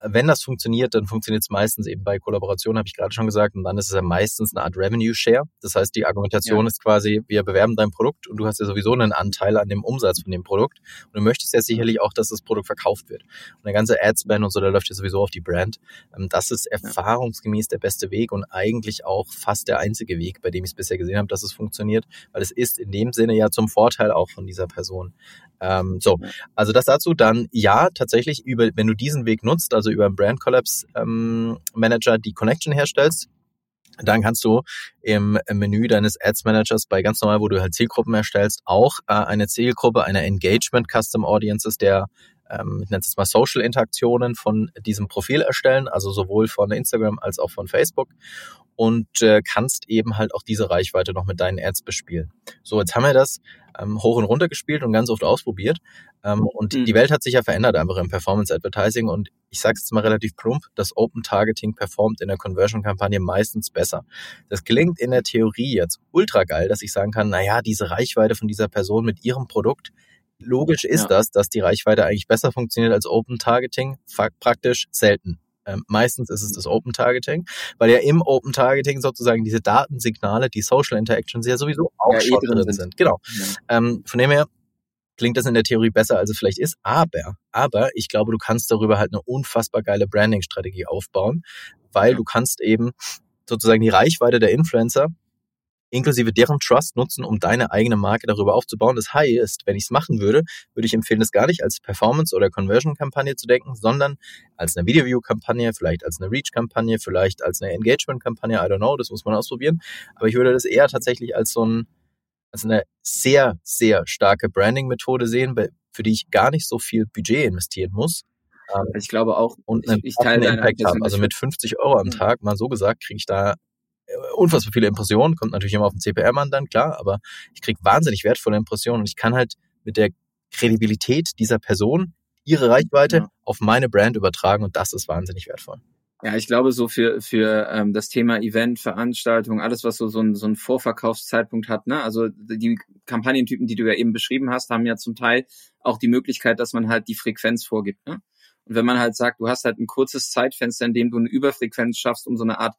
wenn das funktioniert, dann funktioniert es meistens eben bei Kollaboration, habe ich gerade schon gesagt, und dann ist es ja meistens eine Art Revenue Share. Das heißt, die Argumentation ja. ist quasi, wir bewerben dein Produkt und du hast ja sowieso einen Anteil an dem Umsatz von dem Produkt und du möchtest ja sicherlich auch, dass das Produkt verkauft wird. Und der ganze Adspan und so, der läuft ja sowieso auf die Brand. Ähm, das ist erfahrungsgemäß der beste Weg und eigentlich auch fast der einzige Weg, bei dem ich es bisher gesehen habe, dass es funktioniert, weil es ist in dem Sinne ja zum Vorteil auch von dieser Person. Ähm, so, also das dazu. Dann ja, tatsächlich über, wenn du diesen Weg nutzt, also über einen Brand Collapse ähm, Manager die Connection herstellst, dann kannst du im Menü deines Ads Managers bei ganz normal, wo du halt Zielgruppen erstellst, auch äh, eine Zielgruppe einer Engagement Custom Audiences der ähm, ich nenne es mal Social Interaktionen von diesem Profil erstellen, also sowohl von Instagram als auch von Facebook und äh, kannst eben halt auch diese Reichweite noch mit deinen Ads bespielen. So, jetzt haben wir das ähm, hoch und runter gespielt und ganz oft ausprobiert. Ähm, und mhm. die Welt hat sich ja verändert einfach im Performance Advertising und ich sage es jetzt mal relativ plump, das Open Targeting performt in der Conversion-Kampagne meistens besser. Das klingt in der Theorie jetzt ultra geil, dass ich sagen kann, naja, diese Reichweite von dieser Person mit ihrem Produkt, logisch ist ja. das, dass die Reichweite eigentlich besser funktioniert als Open Targeting. Praktisch selten. Ähm, meistens ist es das Open Targeting, weil ja im Open Targeting sozusagen diese Datensignale, die Social Interactions ja sowieso auch ja, eh schon drin sind. sind. Genau. Ja. Ähm, von dem her klingt das in der Theorie besser, als es vielleicht ist. Aber, aber ich glaube, du kannst darüber halt eine unfassbar geile Branding-Strategie aufbauen, weil du kannst eben sozusagen die Reichweite der Influencer inklusive deren Trust nutzen, um deine eigene Marke darüber aufzubauen. Das heißt, wenn ich es machen würde, würde ich empfehlen, das gar nicht als Performance- oder Conversion-Kampagne zu denken, sondern als eine Video-View-Kampagne, vielleicht als eine Reach-Kampagne, vielleicht als eine Engagement-Kampagne, I don't know, das muss man ausprobieren. Aber ich würde das eher tatsächlich als so ein, als eine sehr, sehr starke Branding-Methode sehen, für die ich gar nicht so viel Budget investieren muss. Ähm, ich glaube auch, und einen ich, ich teile Impact haben. Also mit 50 Euro am Tag, mal so gesagt, kriege ich da unfassbar viele Impressionen, kommt natürlich immer auf den CPM an dann, klar, aber ich kriege wahnsinnig wertvolle Impressionen und ich kann halt mit der Kredibilität dieser Person ihre Reichweite ja. auf meine Brand übertragen und das ist wahnsinnig wertvoll. Ja, ich glaube, so für, für ähm, das Thema Event, Veranstaltung, alles, was so, so, ein, so ein Vorverkaufszeitpunkt hat, ne? Also die Kampagnentypen, die du ja eben beschrieben hast, haben ja zum Teil auch die Möglichkeit, dass man halt die Frequenz vorgibt. Ne? Und wenn man halt sagt, du hast halt ein kurzes Zeitfenster, in dem du eine Überfrequenz schaffst, um so eine Art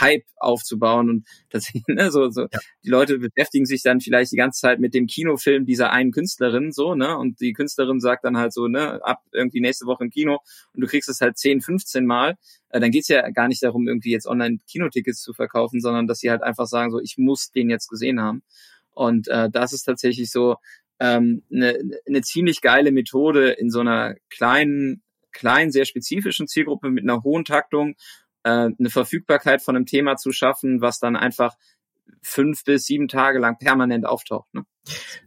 Hype aufzubauen und das, ne, so, so, ja. die Leute beschäftigen sich dann vielleicht die ganze Zeit mit dem Kinofilm dieser einen Künstlerin, so, ne, und die Künstlerin sagt dann halt so, ne, ab irgendwie nächste Woche im Kino und du kriegst es halt 10, 15 Mal, äh, dann geht's ja gar nicht darum, irgendwie jetzt online Kinotickets zu verkaufen, sondern dass sie halt einfach sagen, so, ich muss den jetzt gesehen haben. Und äh, das ist tatsächlich so ähm, eine, eine ziemlich geile Methode in so einer kleinen kleinen, sehr spezifischen Zielgruppe mit einer hohen Taktung äh, eine Verfügbarkeit von einem Thema zu schaffen, was dann einfach fünf bis sieben Tage lang permanent auftaucht. Ne?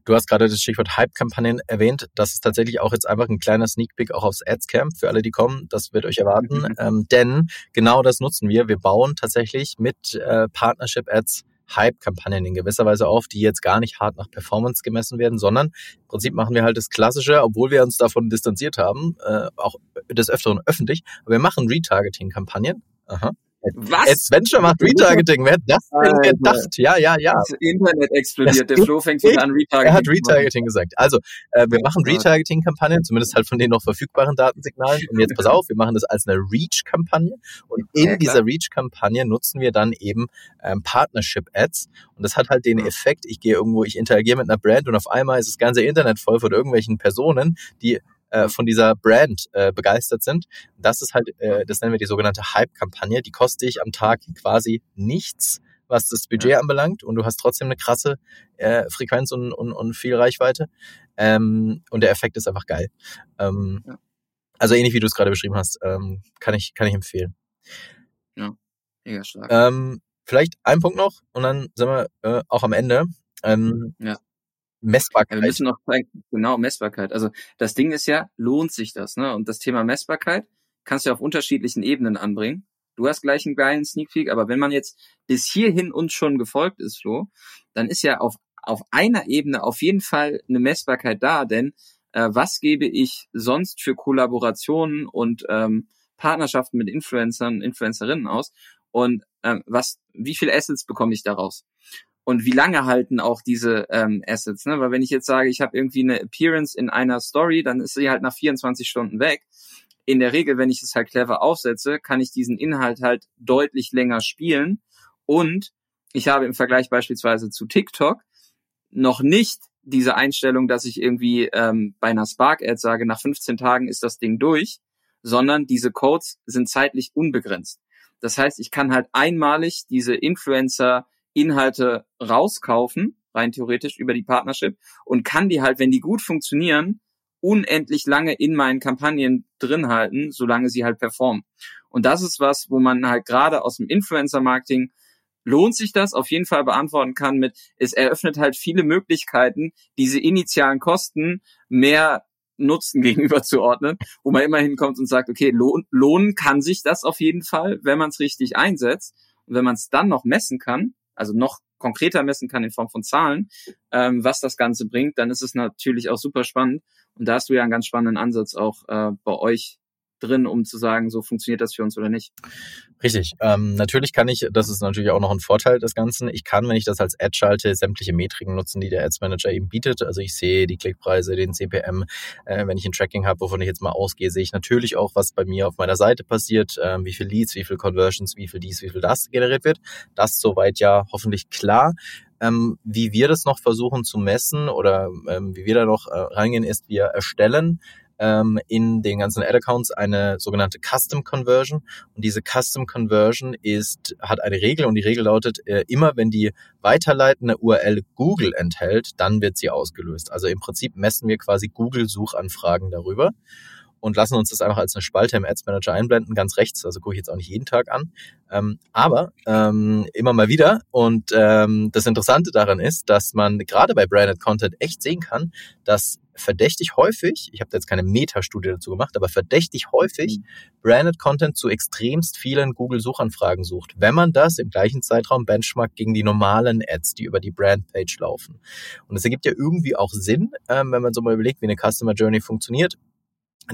Du hast gerade das Stichwort Hype-Kampagnen erwähnt. Das ist tatsächlich auch jetzt einfach ein kleiner Sneak Peek auch aufs Ads-Camp für alle, die kommen. Das wird euch erwarten. Mhm. Ähm, denn genau das nutzen wir. Wir bauen tatsächlich mit äh, Partnership-Ads Hype-Kampagnen in gewisser Weise auf, die jetzt gar nicht hart nach Performance gemessen werden, sondern im Prinzip machen wir halt das Klassische, obwohl wir uns davon distanziert haben, äh, auch des Öfteren öffentlich, aber wir machen Retargeting-Kampagnen. Aha. Was? Adventure macht Retargeting. Wer hat das denn gedacht? Ja, ja, ja. Das Internet explodiert. Der Flo fängt wieder an Retargeting. Er hat Retargeting gesagt. Also, äh, wir machen Retargeting-Kampagnen, zumindest halt von den noch verfügbaren Datensignalen. Und jetzt pass auf, wir machen das als eine Reach-Kampagne. Und in ja, dieser Reach-Kampagne nutzen wir dann eben ähm, Partnership-Ads. Und das hat halt den Effekt, ich gehe irgendwo, ich interagiere mit einer Brand und auf einmal ist das ganze Internet voll von irgendwelchen Personen, die äh, von dieser Brand äh, begeistert sind. Das ist halt, äh, das nennen wir die sogenannte Hype-Kampagne. Die kostet ich am Tag quasi nichts was das Budget ja. anbelangt und du hast trotzdem eine krasse äh, Frequenz und, und, und viel Reichweite. Ähm, und der Effekt ist einfach geil. Ähm, ja. Also ähnlich wie du es gerade beschrieben hast, ähm, kann ich kann ich empfehlen. Ja, mega stark. Ähm, vielleicht ein Punkt noch und dann sind wir äh, auch am Ende. Ähm, ja. Messbarkeit. Ja, wir müssen noch zeigen, genau, Messbarkeit. Also das Ding ist ja, lohnt sich das, ne? Und das Thema Messbarkeit kannst du auf unterschiedlichen Ebenen anbringen. Du hast gleich einen geilen Sneak Peek, aber wenn man jetzt bis hierhin uns schon gefolgt ist, Flo, dann ist ja auf, auf einer Ebene auf jeden Fall eine Messbarkeit da, denn äh, was gebe ich sonst für Kollaborationen und ähm, Partnerschaften mit Influencern, Influencerinnen aus und ähm, was, wie viel Assets bekomme ich daraus? Und wie lange halten auch diese ähm, Assets. Ne? Weil wenn ich jetzt sage, ich habe irgendwie eine Appearance in einer Story, dann ist sie halt nach 24 Stunden weg. In der Regel, wenn ich es halt clever aufsetze, kann ich diesen Inhalt halt deutlich länger spielen. Und ich habe im Vergleich beispielsweise zu TikTok noch nicht diese Einstellung, dass ich irgendwie ähm, bei einer Spark-Ad sage, nach 15 Tagen ist das Ding durch, sondern diese Codes sind zeitlich unbegrenzt. Das heißt, ich kann halt einmalig diese Influencer Inhalte rauskaufen, rein theoretisch über die Partnership und kann die halt, wenn die gut funktionieren, unendlich lange in meinen Kampagnen drin halten, solange sie halt performen. Und das ist was, wo man halt gerade aus dem Influencer-Marketing lohnt sich das auf jeden Fall beantworten kann mit, es eröffnet halt viele Möglichkeiten, diese initialen Kosten mehr Nutzen gegenüber zu ordnen, wo man immer hinkommt und sagt, okay, lohn, lohnen kann sich das auf jeden Fall, wenn man es richtig einsetzt. Und wenn man es dann noch messen kann, also noch konkreter messen kann in Form von Zahlen, ähm, was das Ganze bringt, dann ist es natürlich auch super spannend. Und da hast du ja einen ganz spannenden Ansatz auch äh, bei euch drin, um zu sagen, so funktioniert das für uns oder nicht. Richtig. Ähm, natürlich kann ich, das ist natürlich auch noch ein Vorteil des Ganzen, ich kann, wenn ich das als Ad schalte, sämtliche Metriken nutzen, die der Ads Manager eben bietet. Also ich sehe die Klickpreise, den CPM. Äh, wenn ich ein Tracking habe, wovon ich jetzt mal ausgehe, sehe ich natürlich auch, was bei mir auf meiner Seite passiert, äh, wie viel Leads, wie viel Conversions, wie viel dies, wie viel das generiert wird. Das soweit ja hoffentlich klar. Ähm, wie wir das noch versuchen zu messen oder ähm, wie wir da noch äh, reingehen, ist, wir erstellen ähm, in den ganzen Ad-Accounts eine sogenannte Custom Conversion. Und diese Custom Conversion ist, hat eine Regel und die Regel lautet, äh, immer wenn die weiterleitende URL Google enthält, dann wird sie ausgelöst. Also im Prinzip messen wir quasi Google-Suchanfragen darüber und lassen uns das einfach als eine Spalte im Ads Manager einblenden, ganz rechts. Also gucke ich jetzt auch nicht jeden Tag an. Ähm, aber ähm, immer mal wieder. Und ähm, das Interessante daran ist, dass man gerade bei Branded Content echt sehen kann, dass verdächtig häufig, ich habe jetzt keine Metastudie dazu gemacht, aber verdächtig häufig mhm. Branded Content zu extremst vielen Google-Suchanfragen sucht, wenn man das im gleichen Zeitraum benchmarkt gegen die normalen Ads, die über die Brandpage laufen. Und es ergibt ja irgendwie auch Sinn, ähm, wenn man so mal überlegt, wie eine Customer Journey funktioniert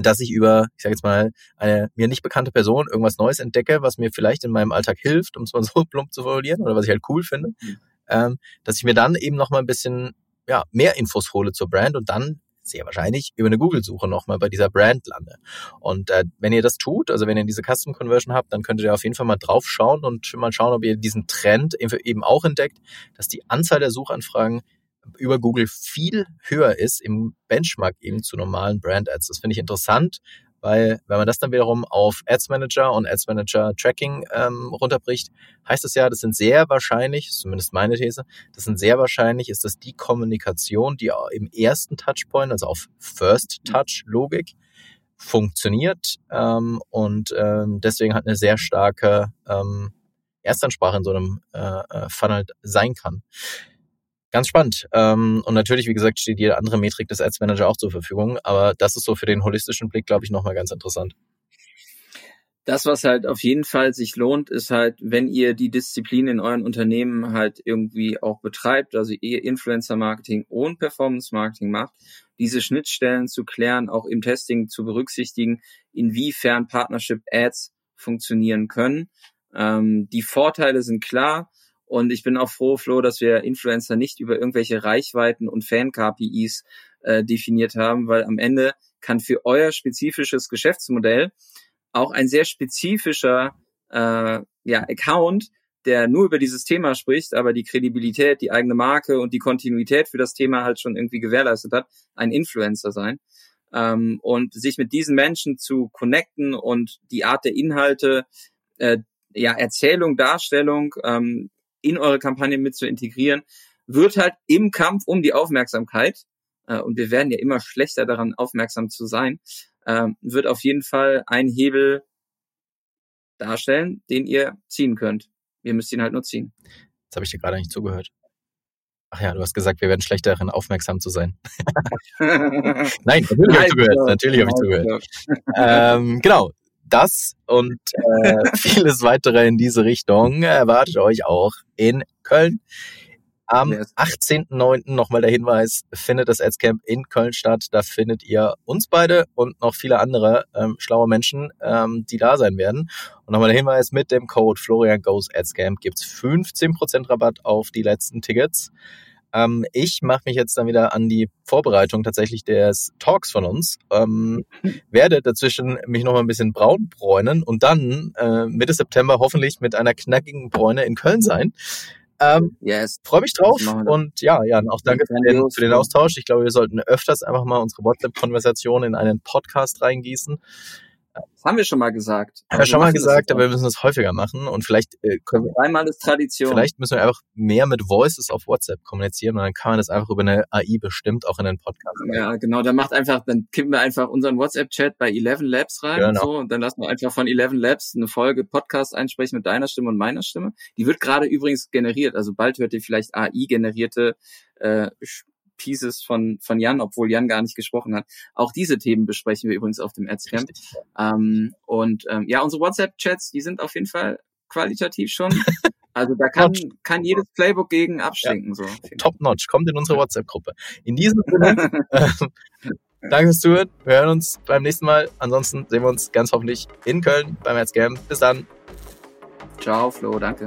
dass ich über, ich sage jetzt mal, eine mir nicht bekannte Person irgendwas Neues entdecke, was mir vielleicht in meinem Alltag hilft, um es mal so plump zu formulieren, oder was ich halt cool finde, mhm. ähm, dass ich mir dann eben noch mal ein bisschen ja, mehr Infos hole zur Brand und dann sehr wahrscheinlich über eine Google-Suche nochmal bei dieser Brand lande. Und äh, wenn ihr das tut, also wenn ihr diese Custom Conversion habt, dann könntet ihr auf jeden Fall mal drauf schauen und mal schauen, ob ihr diesen Trend eben auch entdeckt, dass die Anzahl der Suchanfragen über Google viel höher ist im Benchmark eben zu normalen Brand Ads. Das finde ich interessant, weil wenn man das dann wiederum auf Ads Manager und Ads Manager Tracking ähm, runterbricht, heißt es ja, das sind sehr wahrscheinlich, zumindest meine These, das sind sehr wahrscheinlich, ist das die Kommunikation, die im ersten Touchpoint, also auf First Touch Logik, funktioniert ähm, und ähm, deswegen hat eine sehr starke ähm, Erstansprache in so einem äh, äh Funnel sein kann. Ganz spannend. Ähm, und natürlich, wie gesagt, steht jede andere Metrik des Ads Manager auch zur Verfügung. Aber das ist so für den holistischen Blick, glaube ich, nochmal ganz interessant. Das, was halt auf jeden Fall sich lohnt, ist halt, wenn ihr die Disziplin in euren Unternehmen halt irgendwie auch betreibt, also ihr Influencer Marketing und Performance Marketing macht, diese Schnittstellen zu klären, auch im Testing zu berücksichtigen, inwiefern Partnership Ads funktionieren können. Ähm, die Vorteile sind klar und ich bin auch froh, Flo, dass wir Influencer nicht über irgendwelche Reichweiten und Fan-KPIs äh, definiert haben, weil am Ende kann für euer spezifisches Geschäftsmodell auch ein sehr spezifischer äh, ja, Account, der nur über dieses Thema spricht, aber die Kredibilität, die eigene Marke und die Kontinuität für das Thema halt schon irgendwie gewährleistet hat, ein Influencer sein. Ähm, und sich mit diesen Menschen zu connecten und die Art der Inhalte, äh, ja, Erzählung, Darstellung, ähm, in eure Kampagne mit zu integrieren, wird halt im Kampf um die Aufmerksamkeit, äh, und wir werden ja immer schlechter daran, aufmerksam zu sein, äh, wird auf jeden Fall ein Hebel darstellen, den ihr ziehen könnt. Ihr müsst ihn halt nur ziehen. Jetzt habe ich dir gerade nicht zugehört. Ach ja, du hast gesagt, wir werden schlechter darin, aufmerksam zu sein. Nein, natürlich habe ich zugehört. Natürlich habe ich zugehört. ähm, genau, das und äh, vieles weitere in diese Richtung erwartet euch auch in Köln. Am 18.09. nochmal der Hinweis, findet das Adscamp in Köln statt. Da findet ihr uns beide und noch viele andere ähm, schlaue Menschen, ähm, die da sein werden. Und nochmal der Hinweis, mit dem Code Florian Goes Adscamp gibt's 15% Rabatt auf die letzten Tickets. Ähm, ich mache mich jetzt dann wieder an die Vorbereitung tatsächlich des Talks von uns. Ähm, werde dazwischen mich noch mal ein bisschen braun bräunen und dann äh, Mitte September hoffentlich mit einer knackigen Bräune in Köln sein. Ähm, yes. Freue mich drauf und ja, Jan, auch danke für den, für den Austausch. Ich glaube, wir sollten öfters einfach mal unsere WhatsApp-Konversation in einen Podcast reingießen. Das haben wir schon mal gesagt. Haben wir schon mal gesagt, aber wir müssen es häufiger machen und vielleicht äh, können wir, einmal ist Tradition. Vielleicht müssen wir einfach mehr mit Voices auf WhatsApp kommunizieren und dann kann man das einfach über eine AI bestimmt auch in den Podcast. Ja, genau. Dann macht einfach, dann kippen wir einfach unseren WhatsApp-Chat bei Eleven Labs rein genau. und so und dann lassen wir einfach von Eleven Labs eine Folge Podcast einsprechen mit deiner Stimme und meiner Stimme. Die wird gerade übrigens generiert. Also bald hört ihr vielleicht AI generierte äh, Pieces von, von Jan, obwohl Jan gar nicht gesprochen hat. Auch diese Themen besprechen wir übrigens auf dem Adscamp. Ähm, und ähm, ja, unsere WhatsApp-Chats, die sind auf jeden Fall qualitativ schon. Also da kann, kann jedes Playbook gegen abstinken. Ja. So. Top notch, kommt in unsere WhatsApp-Gruppe. In diesem Sinne, äh, danke fürs Zuhören. Wir hören uns beim nächsten Mal. Ansonsten sehen wir uns ganz hoffentlich in Köln beim Adscamp. Bis dann. Ciao, Flo, danke.